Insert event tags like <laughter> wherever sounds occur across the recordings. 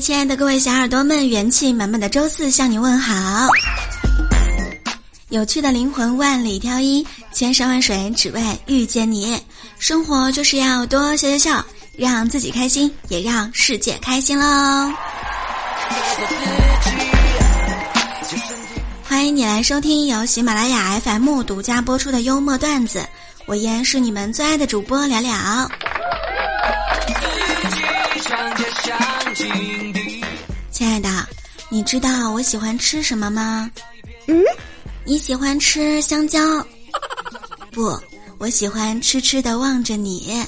亲爱的各位小耳朵们，元气满满的周四向你问好。有趣的灵魂万里挑一，千山万水只为遇见你。生活就是要多笑笑笑，让自己开心，也让世界开心喽。欢迎你来收听由喜马拉雅 FM 独家播出的幽默段子，我依然是你们最爱的主播了了。亲爱的，你知道我喜欢吃什么吗？嗯，你喜欢吃香蕉？<laughs> 不，我喜欢痴痴的望着你。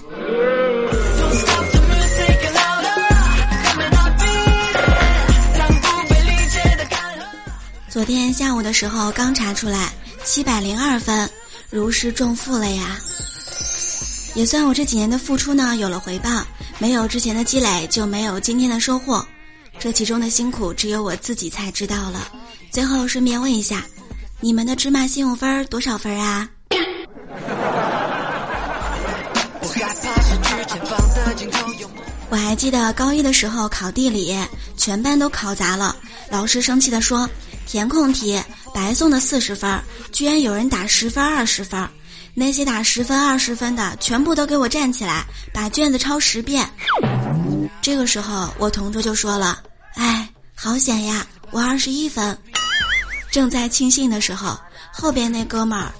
昨天下午的时候刚查出来，七百零二分，如释重负了呀。也算我这几年的付出呢有了回报，没有之前的积累就没有今天的收获，这其中的辛苦只有我自己才知道了。最后顺便问一下，你们的芝麻信用分多少分啊？我还记得高一的时候考地理，全班都考砸了，老师生气的说。填空题白送的四十分，居然有人打十分、二十分。那些打十分、二十分的，全部都给我站起来，把卷子抄十遍。这个时候，我同桌就说了：“哎，好险呀，我二十一分。”正在庆幸的时候，后边那哥们儿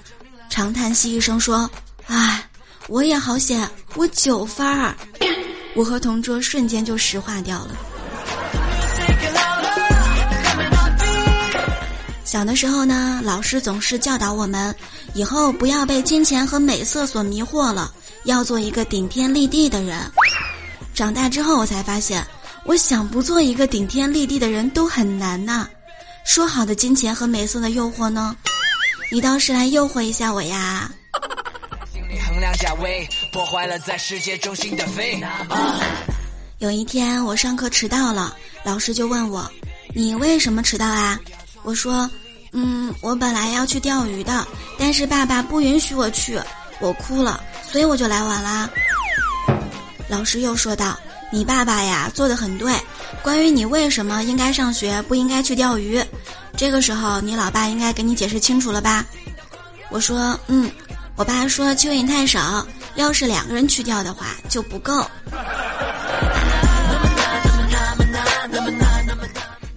长叹息一声说：“哎，我也好险，我九分儿。<coughs> ”我和同桌瞬间就石化掉了。小的时候呢，老师总是教导我们，以后不要被金钱和美色所迷惑了，要做一个顶天立地的人。长大之后，我才发现，我想不做一个顶天立地的人都很难呐。说好的金钱和美色的诱惑呢？你倒是来诱惑一下我呀！有一天我上课迟到了，老师就问我：“你为什么迟到啊？”我说。嗯，我本来要去钓鱼的，但是爸爸不允许我去，我哭了，所以我就来晚啦。老师又说道：“你爸爸呀，做的很对，关于你为什么应该上学，不应该去钓鱼，这个时候你老爸应该给你解释清楚了吧？”我说：“嗯。”我爸说：“蚯蚓太少，要是两个人去钓的话就不够。”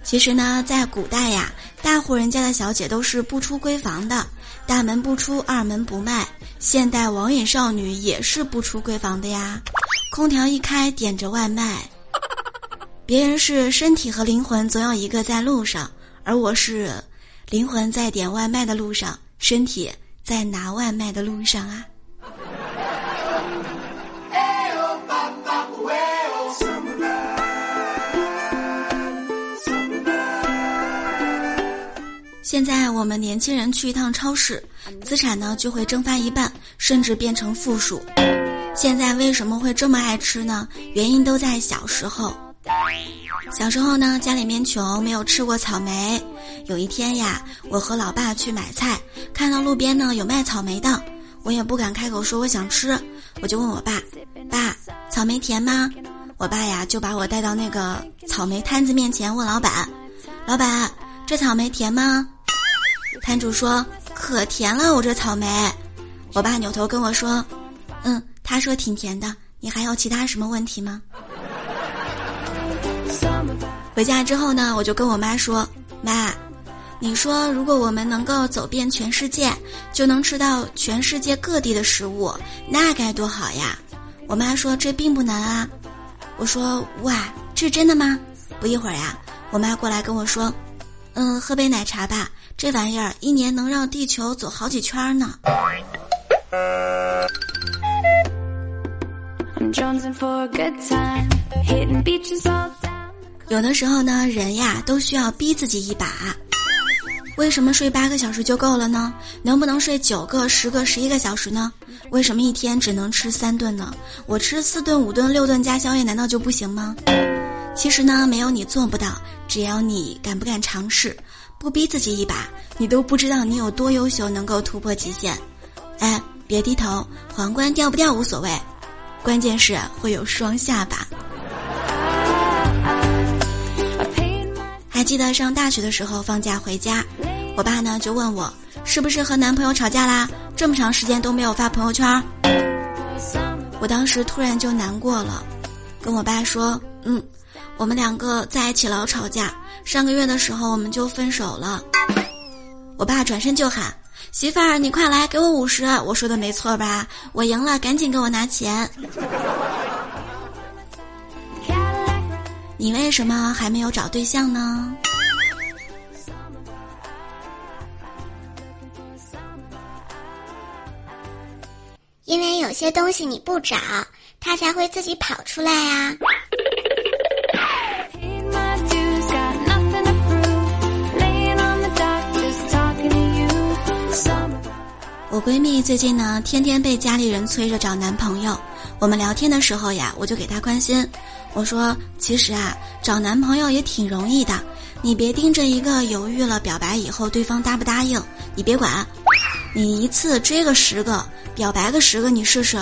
其实呢，在古代呀。大户人家的小姐都是不出闺房的，大门不出，二门不迈。现代网瘾少女也是不出闺房的呀，空调一开点着外卖。别人是身体和灵魂总有一个在路上，而我是灵魂在点外卖的路上，身体在拿外卖的路上啊。现在我们年轻人去一趟超市，资产呢就会蒸发一半，甚至变成负数。现在为什么会这么爱吃呢？原因都在小时候。小时候呢，家里面穷，没有吃过草莓。有一天呀，我和老爸去买菜，看到路边呢有卖草莓的，我也不敢开口说我想吃，我就问我爸：“爸，草莓甜吗？”我爸呀就把我带到那个草莓摊子面前，问老板：“老板，这草莓甜吗？”摊主说：“可甜了，我这草莓。”我爸扭头跟我说：“嗯，他说挺甜的。你还有其他什么问题吗？”回家之后呢，我就跟我妈说：“妈，你说如果我们能够走遍全世界，就能吃到全世界各地的食物，那该多好呀！”我妈说：“这并不难啊。”我说：“哇，这是真的吗？”不一会儿呀，我妈过来跟我说：“嗯，喝杯奶茶吧。”这玩意儿一年能让地球走好几圈呢。有的时候呢，人呀都需要逼自己一把。为什么睡八个小时就够了呢？能不能睡九个、十个、十一个小时呢？为什么一天只能吃三顿呢？我吃四顿、五顿、六顿加宵夜，难道就不行吗？其实呢，没有你做不到，只要你敢不敢尝试。不逼自己一把，你都不知道你有多优秀，能够突破极限。哎，别低头，皇冠掉不掉无所谓，关键是会有双下巴。还记得上大学的时候放假回家，我爸呢就问我是不是和男朋友吵架啦？这么长时间都没有发朋友圈。我当时突然就难过了，跟我爸说：“嗯，我们两个在一起老吵架，上个月的时候我们就分手了。”我爸转身就喊：“媳妇儿，你快来给我五十！”我说的没错吧？我赢了，赶紧给我拿钱。你为什么还没有找对象呢？因为有些东西你不找，它才会自己跑出来啊。我闺蜜最近呢，天天被家里人催着找男朋友。我们聊天的时候呀，我就给她关心，我说：“其实啊，找男朋友也挺容易的，你别盯着一个犹豫了表白以后对方答不答应，你别管。”你一次追个十个，表白个十个，你试试，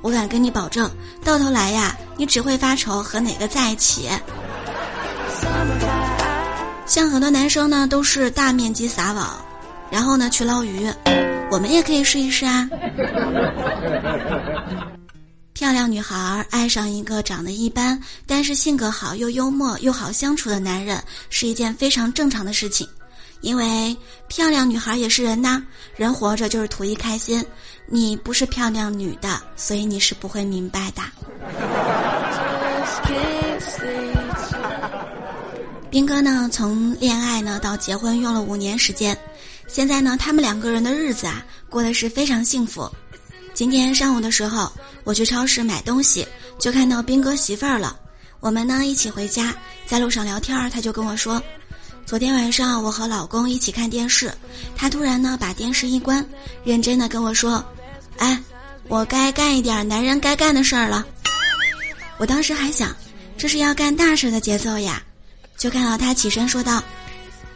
我敢跟你保证，到头来呀，你只会发愁和哪个在一起。像很多男生呢，都是大面积撒网，然后呢去捞鱼，我们也可以试一试啊。漂亮女孩爱上一个长得一般，但是性格好又幽默又好相处的男人，是一件非常正常的事情。因为漂亮女孩也是人呐，人活着就是图一开心。你不是漂亮女的，所以你是不会明白的。斌 <laughs> 哥呢，从恋爱呢到结婚用了五年时间，现在呢，他们两个人的日子啊过得是非常幸福。今天上午的时候，我去超市买东西，就看到斌哥媳妇儿了。我们呢一起回家，在路上聊天儿，他就跟我说。昨天晚上我和老公一起看电视，他突然呢把电视一关，认真的跟我说：“哎，我该干一点男人该干的事儿了。”我当时还想，这是要干大事的节奏呀，就看到他起身说道：“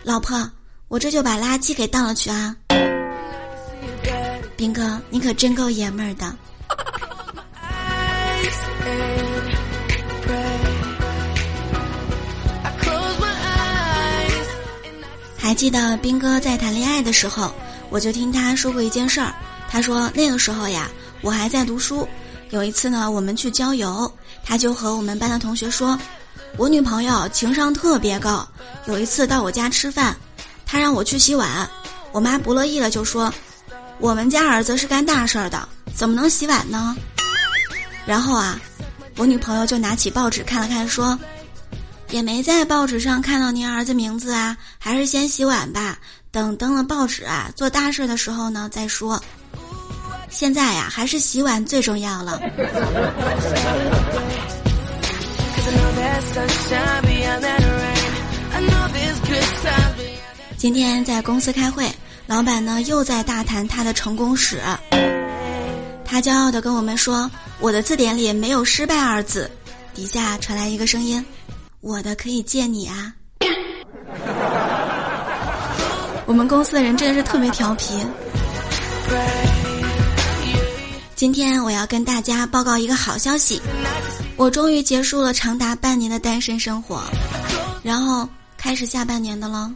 老婆，我这就把垃圾给倒了去啊。”兵哥，你可真够爷们儿的。还记得兵哥在谈恋爱的时候，我就听他说过一件事儿。他说那个时候呀，我还在读书。有一次呢，我们去郊游，他就和我们班的同学说：“我女朋友情商特别高。有一次到我家吃饭，他让我去洗碗，我妈不乐意了，就说：我们家儿子是干大事儿的，怎么能洗碗呢？然后啊，我女朋友就拿起报纸看了看，说。”也没在报纸上看到您儿子名字啊，还是先洗碗吧。等登了报纸啊，做大事的时候呢再说。现在呀，还是洗碗最重要了。<laughs> 今天在公司开会，老板呢又在大谈他的成功史。他骄傲的跟我们说：“我的字典里没有失败二字。”底下传来一个声音。我的可以借你啊！<laughs> 我们公司的人真的是特别调皮。今天我要跟大家报告一个好消息，我终于结束了长达半年的单身生活，然后开始下半年的了。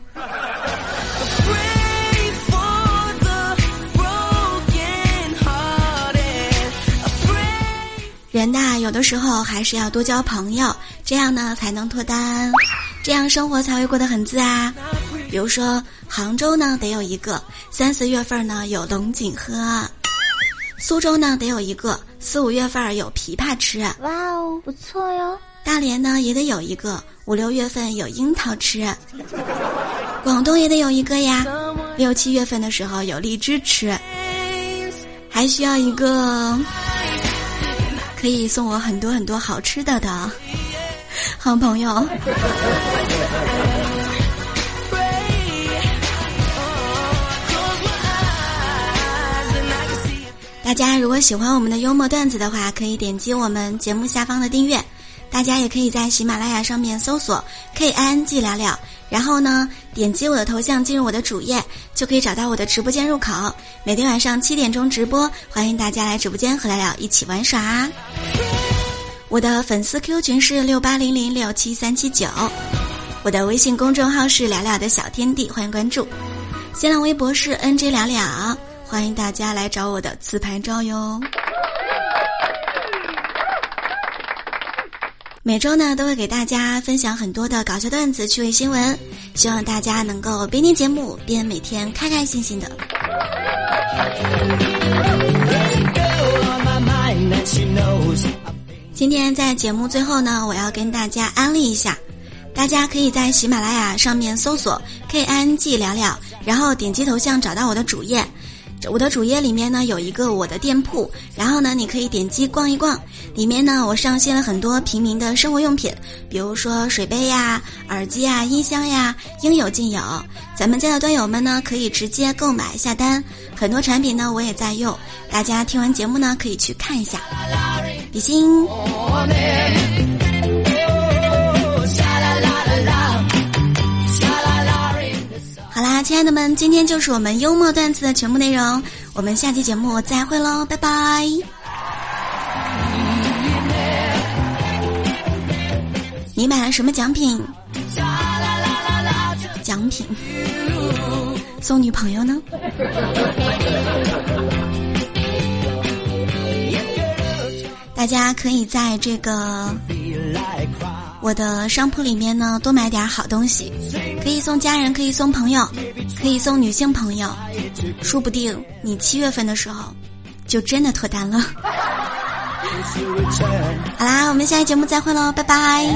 人呐，有的时候还是要多交朋友，这样呢才能脱单，这样生活才会过得很自啊。比如说杭州呢得有一个，三四月份呢有龙井喝；苏州呢得有一个，四五月份有枇杷吃。哇哦，不错哟。大连呢也得有一个，五六月份有樱桃吃。广东也得有一个呀，六七月份的时候有荔枝吃。还需要一个。可以送我很多很多好吃的的好朋友。大家如果喜欢我们的幽默段子的话，可以点击我们节目下方的订阅。大家也可以在喜马拉雅上面搜索 “k i n g 聊聊”，然后呢，点击我的头像进入我的主页，就可以找到我的直播间入口。每天晚上七点钟直播，欢迎大家来直播间和聊聊一起玩耍。我的粉丝 Q 群是六八零零六七三七九，我的微信公众号是聊聊的小天地，欢迎关注。新浪微博是 NJ 聊聊，欢迎大家来找我的自拍照哟。每周呢都会给大家分享很多的搞笑段子、趣味新闻，希望大家能够边听节目边每天开开心心的。今天在节目最后呢，我要跟大家安利一下，大家可以在喜马拉雅上面搜索 “k i n g 聊聊”，然后点击头像找到我的主页。我的主页里面呢有一个我的店铺，然后呢你可以点击逛一逛，里面呢我上线了很多平民的生活用品，比如说水杯呀、耳机呀、音箱呀，应有尽有。咱们家的端友们呢可以直接购买下单，很多产品呢我也在用，大家听完节目呢可以去看一下。比心。亲爱的们，今天就是我们幽默段子的全部内容，我们下期节目再会喽，拜拜。你买了什么奖品？奖品送女朋友呢？大家可以在这个我的商铺里面呢多买点好东西，可以送家人，可以送朋友，可以送女性朋友，说不定你七月份的时候就真的脱单了。<laughs> 好啦，我们下期节目再会喽，拜拜。